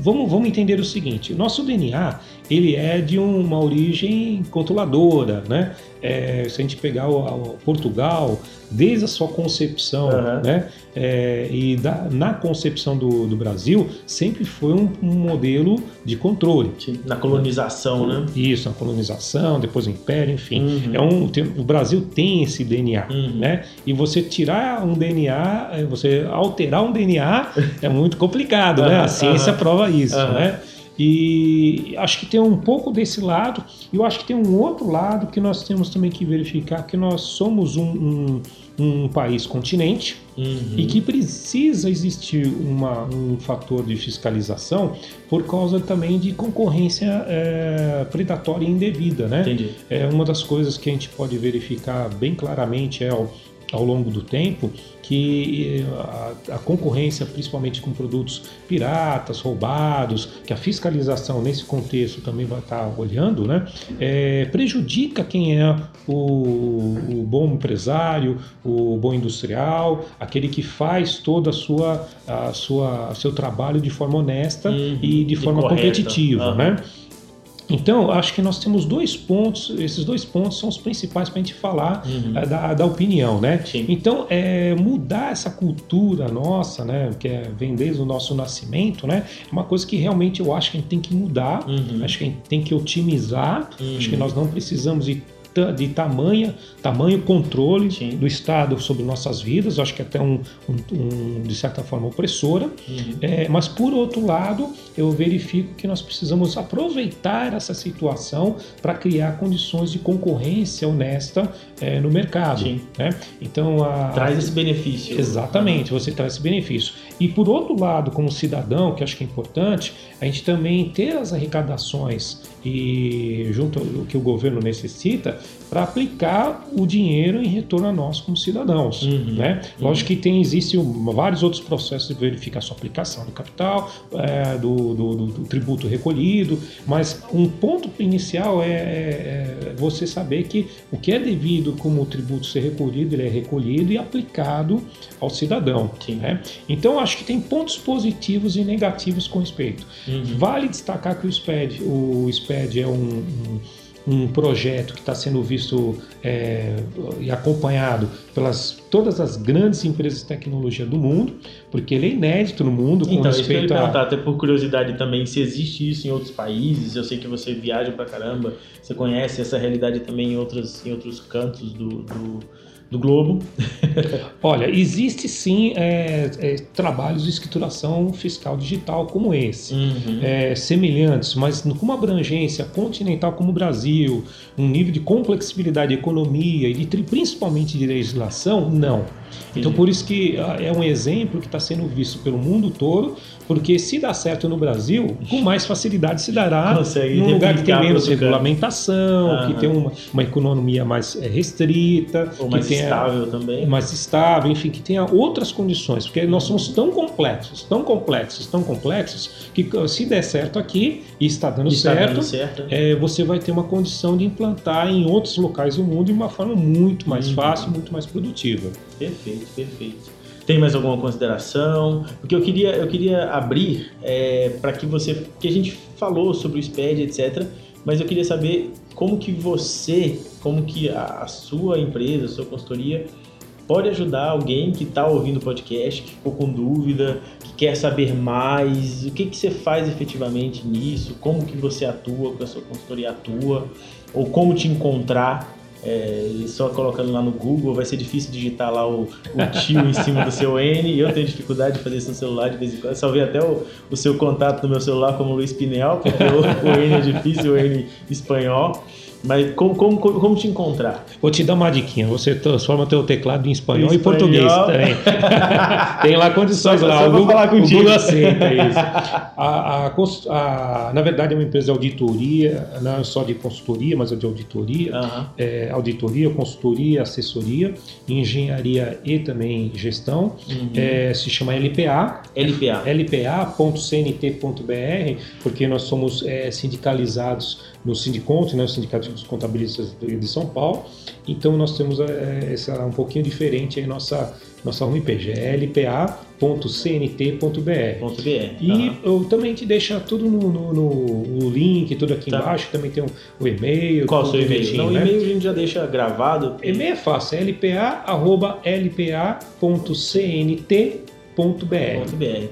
S2: vamos, vamos entender o seguinte: nosso DNA ele é de uma origem controladora, né? É, se a gente pegar o, o Portugal, desde a sua concepção,
S1: Uhum.
S2: né? É, e da- na concepção do, do Brasil sempre foi um, um modelo de controle.
S1: Na colonização, né?
S2: Isso, a colonização, depois o império, enfim.
S1: Uhum.
S2: É um, tem- o Brasil tem esse DNA,
S1: Uhum.
S2: né? E você tirar um DNA, eh, você alterar um DNA é muito complicado, né? A ciência prova isso, né? E acho que tem um pouco desse lado, e eu acho que tem um outro lado que nós temos também que verificar, que nós somos um, um, um país continente,
S1: Uhum.
S2: e que precisa existir uma, um fator de fiscalização por causa também de concorrência eh, predatória e indevida, né?
S1: Entendi.
S2: É uma das coisas que a gente pode verificar bem claramente é o ao longo do tempo que a, a, concorrência, principalmente com produtos piratas, roubados, que a fiscalização nesse contexto também vai estar olhando, né, é, prejudica quem é o, o, bom empresário, o bom industrial, aquele que faz toda a sua, a sua seu trabalho de forma honesta uhum, e de forma competitiva, uhum. né? Então, acho que nós temos dois pontos, esses dois pontos são os principais para a gente falar uhum. Eh, da, da, opinião, né? Sim. Então, é, mudar essa cultura nossa, né, que é, vem desde o nosso nascimento, né, é uma coisa que realmente eu acho que a gente tem que mudar, uhum. acho que a gente tem que otimizar, uhum. acho que nós não precisamos ir de tamanha, tamanho controle Sim. do Estado sobre nossas vidas, acho que até um, um, um de certa forma opressora, uhum. é, mas por outro lado eu verifico que nós precisamos aproveitar essa situação para criar condições de concorrência honesta é, no mercado. Né?
S1: Então a, traz esse benefício.
S2: Exatamente, você traz esse benefício. E por outro lado, como cidadão, que acho que é importante, a gente também ter as arrecadações e junto ao que o governo necessita para aplicar o dinheiro em retorno a nós como cidadãos. Uhum, né? Uhum. Lógico que tem, existem vários outros processos de verificar sua aplicação do capital, é, do, do, do, do, tributo recolhido, mas um ponto inicial é, é, é, você saber que o que é devido como tributo ser recolhido, ele é recolhido e aplicado ao cidadão. Né? Então, acho que tem pontos positivos e negativos com respeito. Uhum. Vale destacar que o SPED, o SPED é um, um um projeto que está sendo visto é, e acompanhado pelas todas as grandes empresas de tecnologia do mundo, porque ele é inédito no mundo com
S1: então,
S2: respeito
S1: isso que eu a... perguntar, até por curiosidade também, se existe isso em outros países. Eu sei que você viaja pra caramba, você conhece essa realidade também em outros, em outros cantos do, do do Globo?
S2: Olha, existe sim é, é, trabalhos de escrituração fiscal digital como esse, uhum. é, semelhantes, mas com uma abrangência continental como o Brasil, um nível de complexibilidade de economia e de, principalmente de legislação, não. Então, por isso que ah, é um exemplo que está sendo visto pelo mundo todo, porque se dá certo no Brasil, com mais facilidade se dará Consegue num lugar que tem menos regulamentação, que tem uma, uma economia mais é, restrita,
S1: Ou mais estável também.
S2: Mais estável, enfim, que tenha outras condições, porque nós somos tão complexos, tão complexos, tão complexos, que se der certo aqui e está dando e certo, está dando certo. É, você vai ter uma condição de implantar em outros locais do mundo de uma forma muito mais uhum. fácil, muito mais produtiva.
S1: Perfeito, perfeito. Tem mais alguma consideração? Porque eu queria, eu queria abrir é, para que você, que a gente falou sobre o SPED, etc. Mas eu queria saber como que você, como que a, a sua empresa, a sua consultoria pode ajudar alguém que está ouvindo o podcast, que ficou com dúvida, que quer saber mais, o que, que você faz efetivamente nisso, como que você atua, que a sua consultoria atua, ou como te encontrar é, só colocando lá no Google, vai ser difícil digitar lá o, o tio em cima do seu N. Eu tenho dificuldade de fazer isso no celular de vez em quando. Salvei até o, o seu contato no meu celular como Luiz Pinel, porque o, o N é difícil, o N espanhol. Mas como, como, como te encontrar?
S2: Vou te dar uma diquinha. Você transforma teu teclado em espanhol, e português também. Tem lá condições
S1: só,
S2: lá.
S1: Só o Google, falar contigo.
S2: O Google aceita isso. A, a, a, na verdade, é uma empresa de auditoria, não é só de consultoria, mas é de auditoria. Uhum. É, auditoria, consultoria, assessoria, engenharia e também gestão. Uhum. É, se chama LPA.
S1: LPA.
S2: LPA.cnt.br, porque nós somos é, sindicalizados no Sindiconto, né, o Sindicato dos Contabilistas de São Paulo. Então nós temos é, essa um pouquinho diferente aí nossa nossa homepage é lpa.cnt.br. E uhum. eu também te deixa tudo no, no, no link, tudo aqui tá. embaixo. Também tem o, o e-mail.
S1: Qual o seu e-mail? Não, né? o e-mail a gente já deixa gravado.
S2: E-mail é fácil, é lpa.lpa.cnt.br.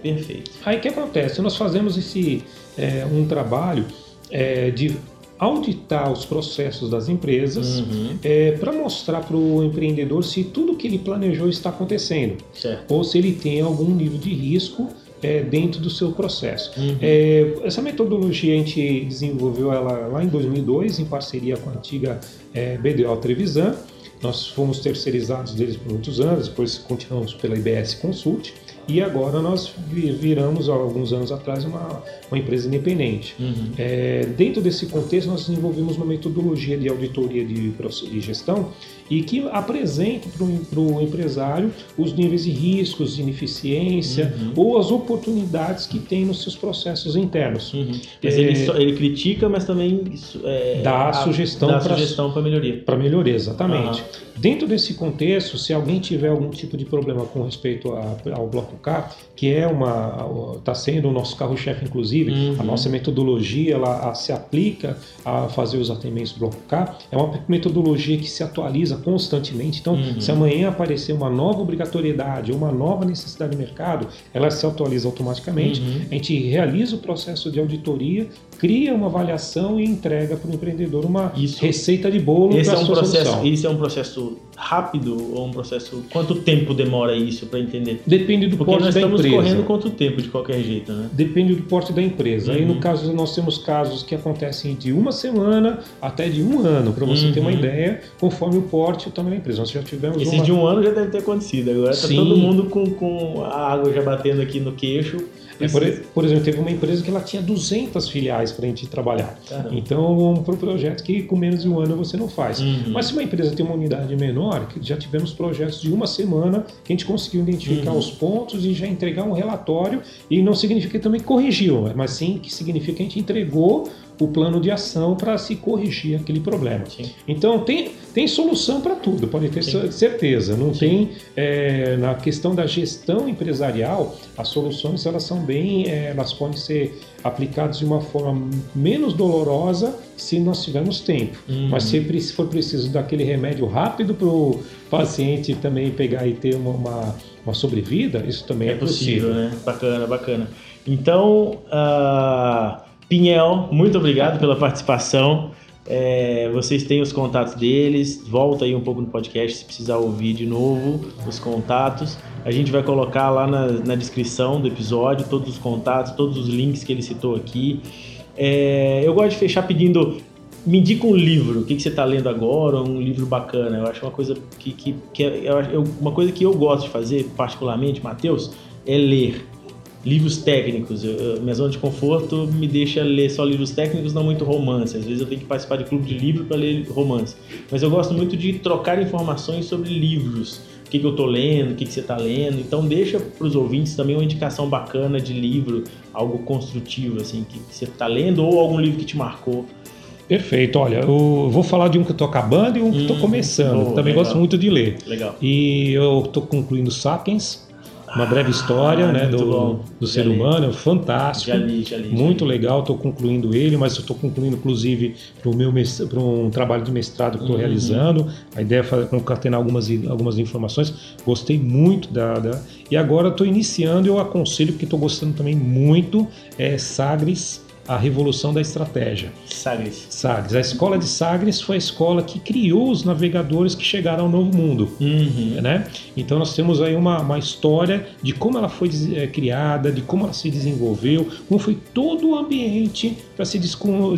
S1: perfeito.
S2: Aí o que acontece? Nós fazemos esse é, um trabalho é, de auditar os processos das empresas uhum. é, para mostrar para o empreendedor se tudo que ele planejou está acontecendo certo. ou se ele tem algum nível de risco é, dentro do seu processo. Uhum. É, essa metodologia a gente desenvolveu ela lá em 2002 em parceria com a antiga é, BDO Trevisan nós fomos terceirizados deles por muitos anos, depois continuamos pela IBS Consult e agora nós viramos, alguns anos atrás, uma, uma empresa independente. Uhum. É, dentro desse contexto, nós desenvolvemos uma metodologia de auditoria de, de gestão e que apresenta para o empresário os níveis de riscos, de ineficiência uhum. ou as oportunidades que tem nos seus processos internos.
S1: Uhum. Mas é, ele, ele, critica, mas também
S2: é, dá a, sugestão
S1: para melhoria.
S2: Para melhoria, exatamente. Dentro desse contexto, se alguém tiver algum tipo de problema com respeito a, ao bloco K, que é uma está sendo o nosso carro-chefe, inclusive, uhum. a nossa metodologia ela a, se aplica a fazer os atendimentos do bloco K, é uma metodologia que se atualiza constantemente. Então, uhum. se amanhã aparecer uma nova obrigatoriedade ou uma nova necessidade de mercado, ela se atualiza automaticamente. Uhum. A gente realiza o processo de auditoria, cria uma avaliação e entrega para o empreendedor uma Isso. receita de bolo
S1: para é um processo. Solução. Isso é um processo rápido ou um processo. Quanto tempo demora isso para entender?
S2: Depende do Porque porte da empresa.
S1: Nós estamos correndo quanto tempo de qualquer jeito, né?
S2: Depende do porte da empresa. Uhum. Aí no uhum. caso nós temos casos que acontecem de uma semana até de um ano, para você uhum. ter uma uhum. ideia, conforme o porte e o tamanho da empresa. Nós já tivemos
S1: Esse
S2: uma...
S1: de um ano já deve ter acontecido. Agora está todo mundo com, com a água já batendo aqui no queixo
S2: por, por, exemplo, teve uma empresa que ela tinha 200 filiais para a gente trabalhar. Caramba. Então, um projeto que com menos de um ano você não faz. Uhum. Mas se uma empresa tem uma unidade menor, já tivemos projetos de uma semana que a gente conseguiu identificar uhum. os pontos e já entregar um relatório. E não significa que também corrigiu, mas sim que significa que a gente entregou o plano de ação para se corrigir aquele problema. Sim. Então tem, tem solução para tudo, pode ter Sim. certeza. Não Sim. tem é, na questão da gestão empresarial, as soluções elas são bem, é, elas podem ser aplicadas de uma forma menos dolorosa se nós tivermos tempo. Uhum. Mas se for preciso daquele remédio rápido para o paciente também pegar e ter uma, uma, uma sobrevida, isso também é, é possível. possível.
S1: né? Bacana, bacana. Então, uh Pinhel, muito obrigado pela participação. É, vocês têm os contatos deles, volta aí um pouco no podcast se precisar ouvir de novo os contatos. A gente vai colocar lá na, na descrição do episódio todos os contatos, todos os links que ele citou aqui. É, eu gosto de fechar pedindo, me indica um livro, o que, que você está lendo agora, um livro bacana. Eu acho uma coisa que, que, que é, uma coisa que eu gosto de fazer, particularmente, Matheus, é ler livros técnicos. Eu, minha zona de conforto me deixa ler só livros técnicos, não muito romance. Às vezes eu tenho que participar de clube de livro para ler romance. Mas eu gosto muito de trocar informações sobre livros. O que, que eu estou lendo, o que, que você está lendo. Então deixa para os ouvintes também uma indicação bacana de livro, algo construtivo, assim, que você está lendo ou algum livro que te marcou.
S2: Perfeito. Olha, eu vou falar de um que eu estou acabando e um que estou hum, começando. Também legal. gosto muito de ler.
S1: Legal.
S2: E eu estou concluindo Sapiens, uma breve história ah, né, do, do ser li. humano, fantástico,
S1: já li, já li,
S2: muito legal. Estou concluindo ele, mas estou concluindo inclusive para um trabalho de mestrado que estou uhum. realizando. A ideia é concatenar algumas algumas informações. Gostei muito da, da e agora estou iniciando. Eu aconselho porque estou gostando também muito é Sagres a revolução da estratégia.
S1: Sagres.
S2: Sagres. A escola de Sagres foi a escola que criou os navegadores que chegaram ao Novo Mundo. Uhum. Né? Então nós temos aí uma, uma história de como ela foi é, criada, de como ela se desenvolveu, como foi todo o ambiente para se,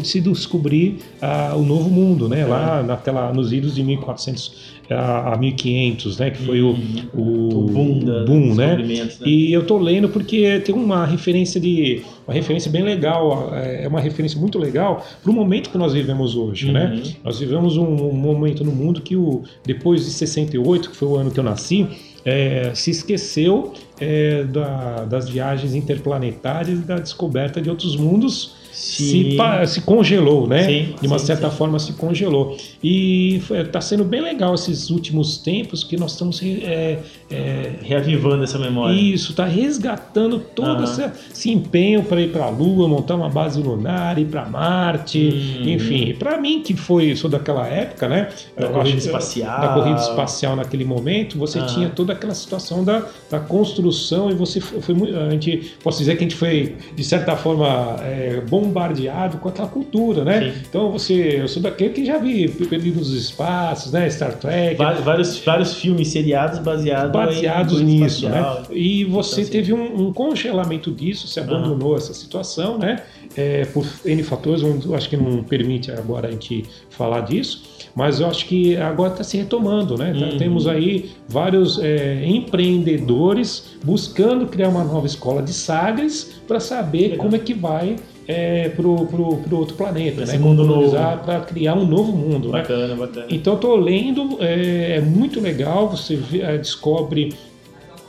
S2: se, descobrir uh, o Novo Mundo, né? lá naquela, nos idos de 1400 a, a 1500, né? Que foi uhum. o, o, o boom, da, boom né? né? E eu tô lendo porque tem uma referência de uma referência bem legal, é uma referência muito legal para o momento que nós vivemos hoje, né? uhum. né? Nós vivemos um, um, momento no mundo que o depois de 68, que foi o ano que eu nasci, é, se esqueceu é, da, das viagens interplanetárias e da descoberta de outros mundos se, se, congelou, né? Sim, de uma sim, certa sim. forma se congelou. E está sendo bem legal esses últimos tempos que nós estamos é,
S1: é, reavivando essa memória.
S2: Isso, está resgatando todo esse, esse, empenho para ir para a Lua, montar uma base lunar, ir para Marte, hum. enfim. Para mim, que foi, sou daquela época, né?
S1: Da corrida espacial.
S2: Da corrida espacial naquele momento, você ah. tinha toda aquela situação da, da construção e você foi, foi a gente, posso dizer que a gente foi, de certa forma, é, bom bombardeado com aquela cultura, né? Sim. Então você, eu sou daquele que já vi Perdido nos Espaços, né? Star Trek.
S1: Vários, vários, vários filmes seriados baseados,
S2: baseados nisso, né? E você então, teve um, um, congelamento disso, se abandonou essa situação, né? É, por N fatores, eu acho que não permite agora a gente falar disso mas eu acho que agora está se retomando, né? Tá, uhum. Temos aí vários é, empreendedores buscando criar uma nova escola de sagres para saber Legal. como é que vai é, pro, pro, pro outro planeta,
S1: né? mundo novo.
S2: Para criar um novo mundo.
S1: Né? Bacana, né? bacana.
S2: Então estou lendo, é, é, muito legal, você vê, é, descobre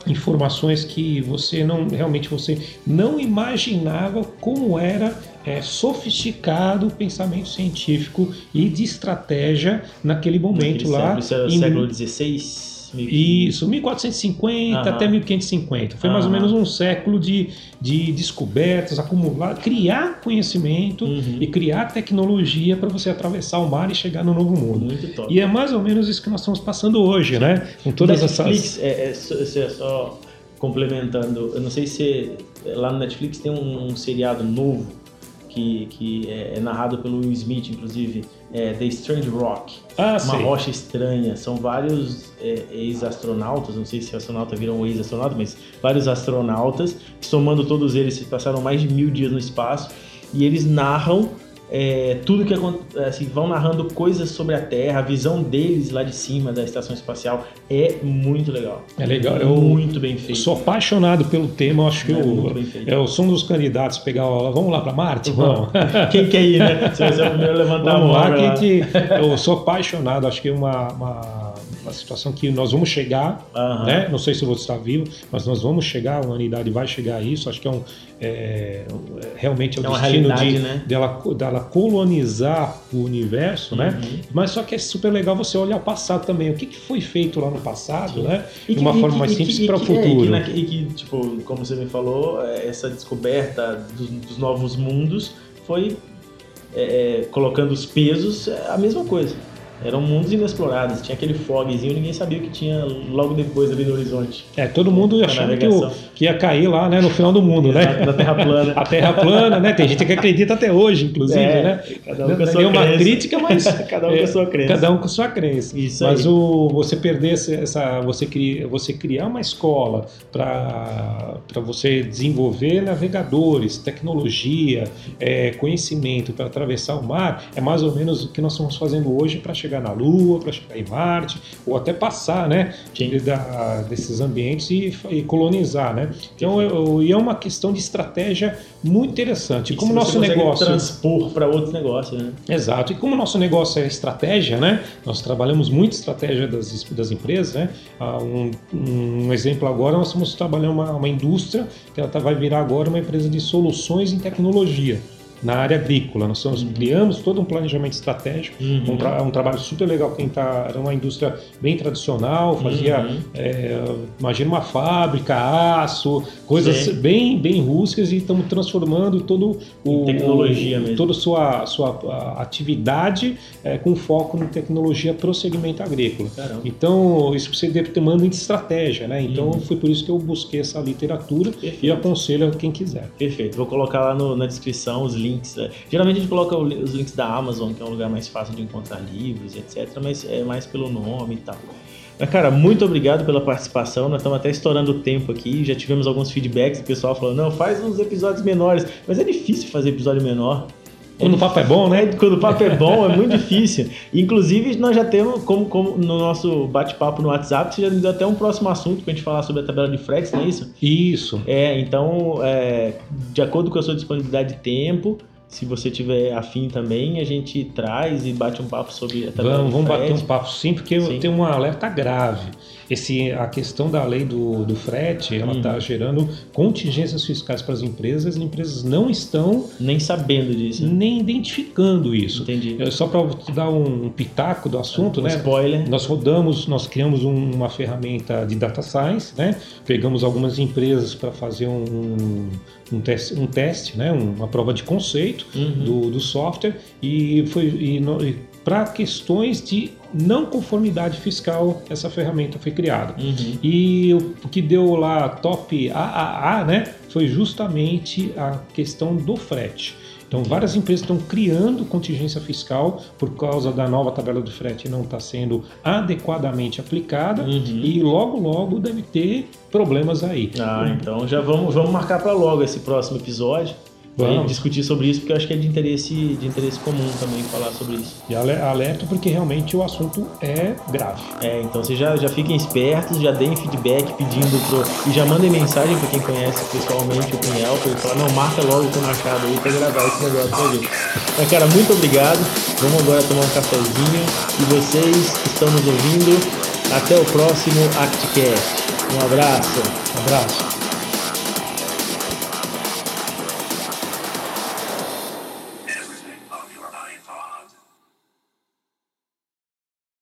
S2: informações que você não realmente você não imaginava como era é, sofisticado o pensamento científico e de estratégia naquele momento naquele lá.
S1: Século, o século XVI?
S2: Isso, 1450 uhum. até 1550. Foi uhum. mais ou menos um século de, de descobertas, acumular, criar conhecimento uhum. e criar tecnologia para você atravessar o mar e chegar no novo mundo.
S1: Muito top.
S2: E é mais ou menos isso que nós estamos passando hoje, né?
S1: Com todas Netflix, essas. É, é, é, só complementando, eu não sei se lá no Netflix tem um, um seriado novo que, que é, é narrado pelo Will Smith, inclusive é, The Strange Rock,
S2: ah,
S1: uma rocha estranha. São vários é, ex-astronautas, não sei se astronauta viram ex-astronauta, mas vários astronautas, somando todos eles, passaram mais de mil dias no espaço e eles narram é, tudo que assim, vão narrando coisas sobre a Terra, a visão deles lá de cima da estação espacial é muito legal.
S2: É legal,
S1: é muito bem feito.
S2: Sou apaixonado pelo tema, acho que é eu, eu sou um dos candidatos a pegar, vamos lá para Marte, vamos.
S1: Quem quer ir, né? Se você é o primeiro a levantar
S2: vamos
S1: a mão.
S2: Lá, que eu sou apaixonado, acho que é uma, uma uma situação que nós vamos chegar, uhum. né? Não sei se você está vivo, mas nós vamos chegar, a humanidade vai chegar a isso. Acho que é um é, realmente é o é destino de, né? dela, dela colonizar o universo, né? uhum. né? Mas só que é super legal você olhar o passado também. O que, que foi feito lá no passado, Sim. né? de uma forma mais simples para o futuro.
S1: É, e que, tipo, como você me falou, é, essa descoberta dos, dos novos mundos foi é, colocando os pesos a mesma coisa. Eram mundos inexplorados, tinha aquele fogzinho, ninguém sabia o que tinha logo depois ali no horizonte.
S2: É, todo mundo achando que, o, que, ia cair lá, né, no final do mundo, né?
S1: Na Terra plana.
S2: a Terra plana, né? Tem gente que acredita até hoje, inclusive, é, né?
S1: Cada um com a sua uma
S2: crença. crítica, mas
S1: cada um com a sua crença.
S2: Cada um com a sua crença.
S1: Isso
S2: mas aí. o você perder essa, você criar, você criar uma escola para para você desenvolver navegadores, tecnologia, é, conhecimento para atravessar o mar, é mais ou menos o que nós estamos fazendo hoje para chegar chegar na Lua, para chegar em Marte, ou até passar, né, da, desses ambientes e, e, colonizar, né? Então, eu, é uma questão de estratégia muito interessante. E como nosso negócio
S1: transpor para outros negócios, né?
S2: Exato. E como nosso negócio é estratégia, né? Nós trabalhamos muito estratégia das, das empresas, né? Ah, um, um exemplo agora, nós estamos trabalhando uma, uma indústria que ela tá, vai virar agora uma empresa de soluções em tecnologia na área agrícola. Nós uhum. criamos todo um planejamento estratégico, uhum. um, tra um, trabalho super legal. Quem tá, era uma indústria bem tradicional, fazia, uhum. é, imagina uma fábrica, aço, coisas Sim. bem, bem rústicas e estamos transformando todo o
S1: tecnologia
S2: o,
S1: mesmo.
S2: toda a sua, sua atividade é, com foco em tecnologia para o segmento agrícola.
S1: Caramba.
S2: Então isso você demanda de estratégia, né? Então uhum. foi por isso que eu busquei essa literatura Perfeito. e aconselho a quem quiser.
S1: Perfeito. Vou colocar lá no, na descrição os links links. Né? Geralmente a gente coloca os links da Amazon, que é um lugar mais fácil de encontrar livros, etc. Mas é mais pelo nome e tal. Mas, cara, muito obrigado pela participação. Nós estamos até estourando o tempo aqui. Já tivemos alguns feedbacks do pessoal falando: não, faz uns episódios menores. Mas é difícil fazer episódio menor.
S2: Quando o papo é bom, né?
S1: Quando o papo é bom, é muito difícil. Inclusive, nós já temos, como, como no nosso bate-papo no WhatsApp, você já deu até um próximo assunto para a gente falar sobre a tabela de fretes, não é isso?
S2: Isso.
S1: É, então, é, de acordo com a sua disponibilidade de tempo, se você tiver afim também, a gente traz e bate um papo sobre a
S2: tabela Vamos, vamos bater um papo sim, porque sim. eu tenho um alerta grave. Esse, a questão da lei do, do frete, ela está uhum. gerando contingências fiscais para as empresas, as empresas não estão...
S1: Nem sabendo disso.
S2: Nem identificando isso.
S1: Entendi.
S2: Só para dar um pitaco do assunto, um né?
S1: spoiler.
S2: Nós rodamos, nós criamos um, uma ferramenta de data science, né? Pegamos algumas empresas para fazer um, um teste, um teste né? uma prova de conceito uhum. do, do software e foi e, para questões de não conformidade fiscal essa ferramenta foi criada.
S1: Uhum.
S2: E o que deu lá top AAA, né, foi justamente a questão do frete. Então, várias empresas estão criando contingência fiscal por causa da nova tabela do frete não está sendo adequadamente aplicada
S1: Uhum.
S2: e logo, logo deve ter problemas aí.
S1: Ah, então já vamos, vamos marcar para logo esse próximo episódio.
S2: Vamos.
S1: discutir sobre isso, porque eu acho que é de interesse, de interesse comum também falar sobre isso.
S2: E ale- alerta porque realmente o assunto é grave.
S1: É, então vocês já, já fiquem espertos, já deem feedback pedindo pro. E já mandem mensagem para quem conhece pessoalmente o Cunhal, para ele falar, não, marca logo o Machado aí para gravar esse negócio pra gente. Mas, cara, muito obrigado. Vamos agora tomar um cafezinho. E vocês que estão nos ouvindo, até o próximo ActCast. Um abraço.
S2: Abraço.